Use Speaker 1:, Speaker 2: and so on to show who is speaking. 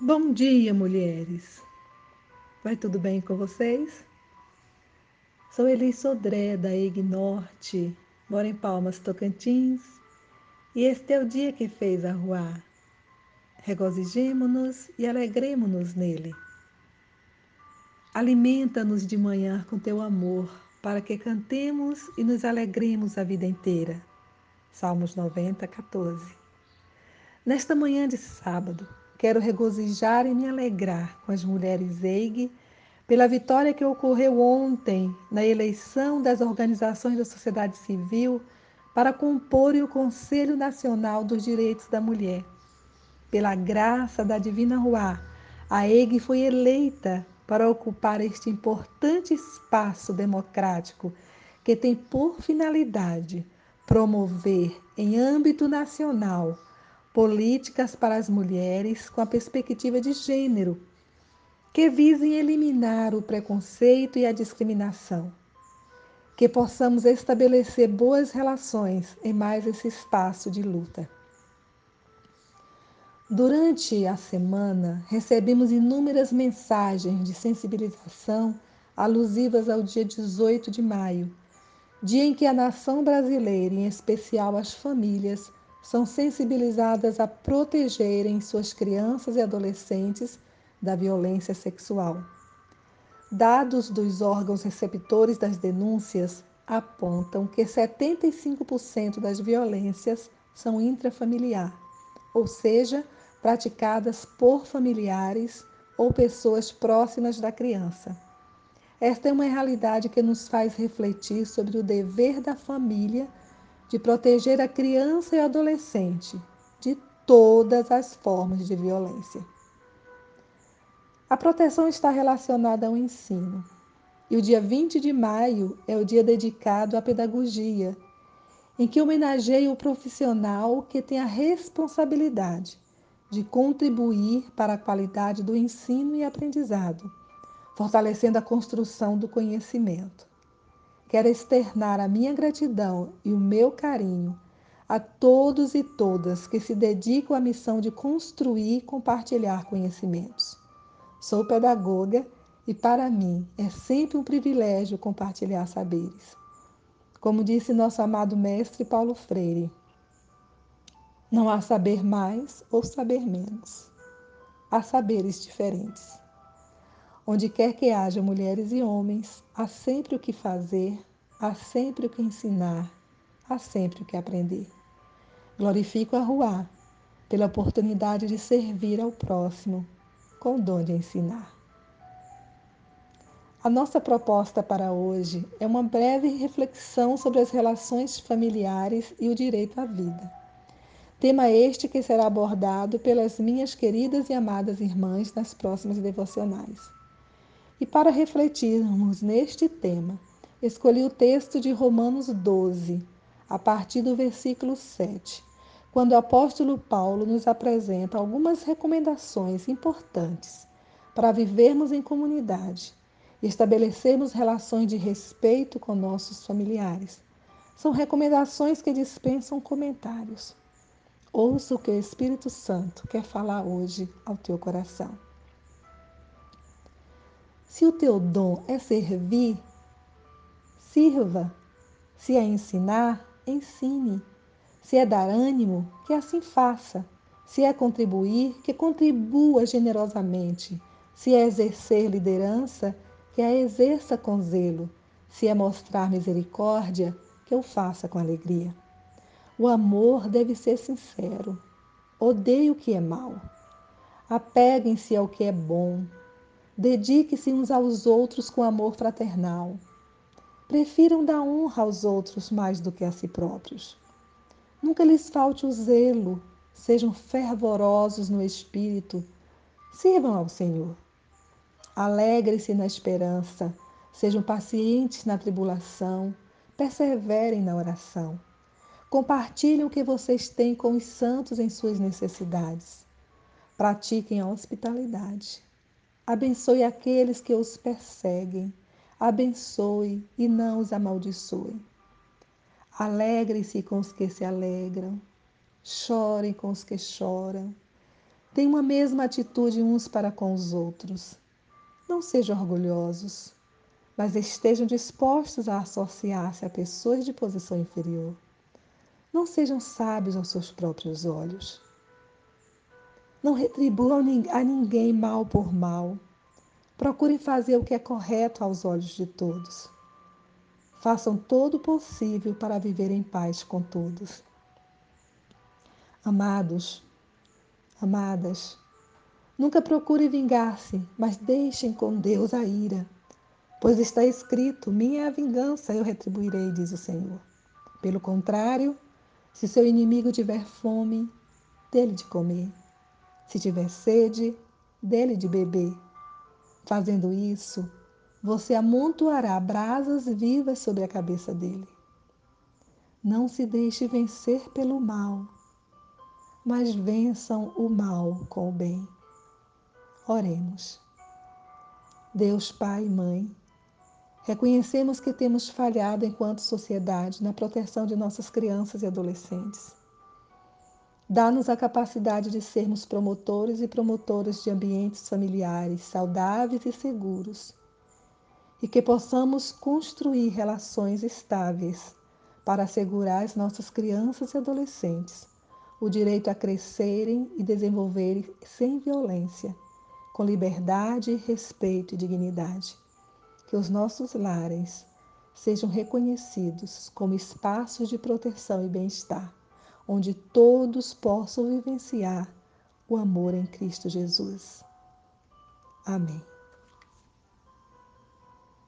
Speaker 1: Bom dia, mulheres. Vai tudo bem com vocês? Sou Elis Sodré, da EG Norte, moro em Palmas, Tocantins, e este é o dia que fez a rua. Regozijemo-nos e alegremo-nos nele. Alimenta-nos de manhã com teu amor, para que cantemos e nos alegremos a vida inteira. Salmos 90, 14. Nesta manhã de sábado, quero regozijar e me alegrar com as mulheres EIG pela vitória que ocorreu ontem na eleição das organizações da sociedade civil para compor o Conselho Nacional dos Direitos da Mulher. Pela graça da Divina Ruá, a EIG foi eleita para ocupar este importante espaço democrático que tem por finalidade promover, em âmbito nacional, políticas para as mulheres com a perspectiva de gênero, que visem eliminar o preconceito e a discriminação. Que possamos estabelecer boas relações em mais esse espaço de luta. Durante a semana, recebemos inúmeras mensagens de sensibilização alusivas ao dia 18 de maio, dia em que a nação brasileira, em especial as famílias, são sensibilizadas a protegerem suas crianças e adolescentes da violência sexual. Dados dos órgãos receptores das denúncias apontam que 75% das violências são intrafamiliar, ou seja, praticadas por familiares ou pessoas próximas da criança. Esta é uma realidade que nos faz refletir sobre o dever da família de proteger a criança e adolescente de todas as formas de violência. A proteção está relacionada ao ensino. E o dia 20 de maio é o dia dedicado à pedagogia, em que homenageia o profissional que tem a responsabilidade de contribuir para a qualidade do ensino e aprendizado, fortalecendo a construção do conhecimento. Quero externar a minha gratidão e o meu carinho a todos e todas que se dedicam à missão de construir e compartilhar conhecimentos. Sou pedagoga e para mim é sempre um privilégio compartilhar saberes. Como disse nosso amado mestre Paulo Freire, não há saber mais ou saber menos. Há saberes diferentes. Onde quer que haja mulheres e homens, há sempre o que fazer, há sempre o que ensinar, há sempre o que aprender. Glorifico a Ruá pela oportunidade de servir ao próximo com o dom de ensinar. A nossa proposta para hoje é uma breve reflexão sobre as relações familiares e o direito à vida. Tema este que será abordado pelas minhas queridas e amadas irmãs nas próximas devocionais. E para refletirmos neste tema, escolhi o texto de Romanos 12, a partir do versículo 7, quando o apóstolo Paulo nos apresenta algumas recomendações importantes para vivermos em comunidade e estabelecermos relações de respeito com nossos familiares. São recomendações que dispensam comentários. Ouça o que o Espírito Santo quer falar hoje ao teu coração. Se o teu dom é servir, sirva. Se é ensinar, ensine. Se é dar ânimo, que assim faça. Se é contribuir, que contribua generosamente. Se é exercer liderança, que a exerça com zelo. Se é mostrar misericórdia, que eu faça com alegria. O amor deve ser sincero. Odeie o que é mal. Apeguem-se ao que é bom. Dedique-se uns aos outros com amor fraternal. Prefiram dar honra aos outros mais do que a si próprios. Nunca lhes falte o zelo, sejam fervorosos no espírito, sirvam ao Senhor. Alegre-se na esperança, sejam pacientes na tribulação, perseverem na oração. Compartilhem o que vocês têm com os santos em suas necessidades. Pratiquem a hospitalidade. Abençoe aqueles que os perseguem. Abençoe e não os amaldiçoe. Alegrem-se com os que se alegram. Chorem com os que choram. Tenham a mesma atitude uns para com os outros. Não sejam orgulhosos, mas estejam dispostos a associar-se a pessoas de posição inferior. Não sejam sábios aos seus próprios olhos. Não retribuam a ninguém mal por mal. Procurem fazer o que é correto aos olhos de todos. Façam todo o possível para viver em paz com todos. Amados, amadas, nunca procurem vingar-se, mas deixem com Deus a ira. Pois está escrito: Minha é a vingança, eu retribuirei, diz o Senhor. Pelo contrário, se seu inimigo tiver fome, dele de comer. Se tiver sede, dele de beber. Fazendo isso, você amontoará brasas vivas sobre a cabeça dele. Não se deixe vencer pelo mal, mas vençam o mal com o bem. Oremos. Deus Pai e Mãe, reconhecemos que temos falhado enquanto sociedade na proteção de nossas crianças e adolescentes. Dá-nos a capacidade de sermos promotores e promotoras de ambientes familiares saudáveis e seguros e que possamos construir relações estáveis para assegurar às nossas crianças e adolescentes o direito a crescerem e desenvolverem sem violência, com liberdade, respeito e dignidade. Que os nossos lares sejam reconhecidos como espaços de proteção e bem-estar, onde todos possam vivenciar o amor em Cristo Jesus. Amém.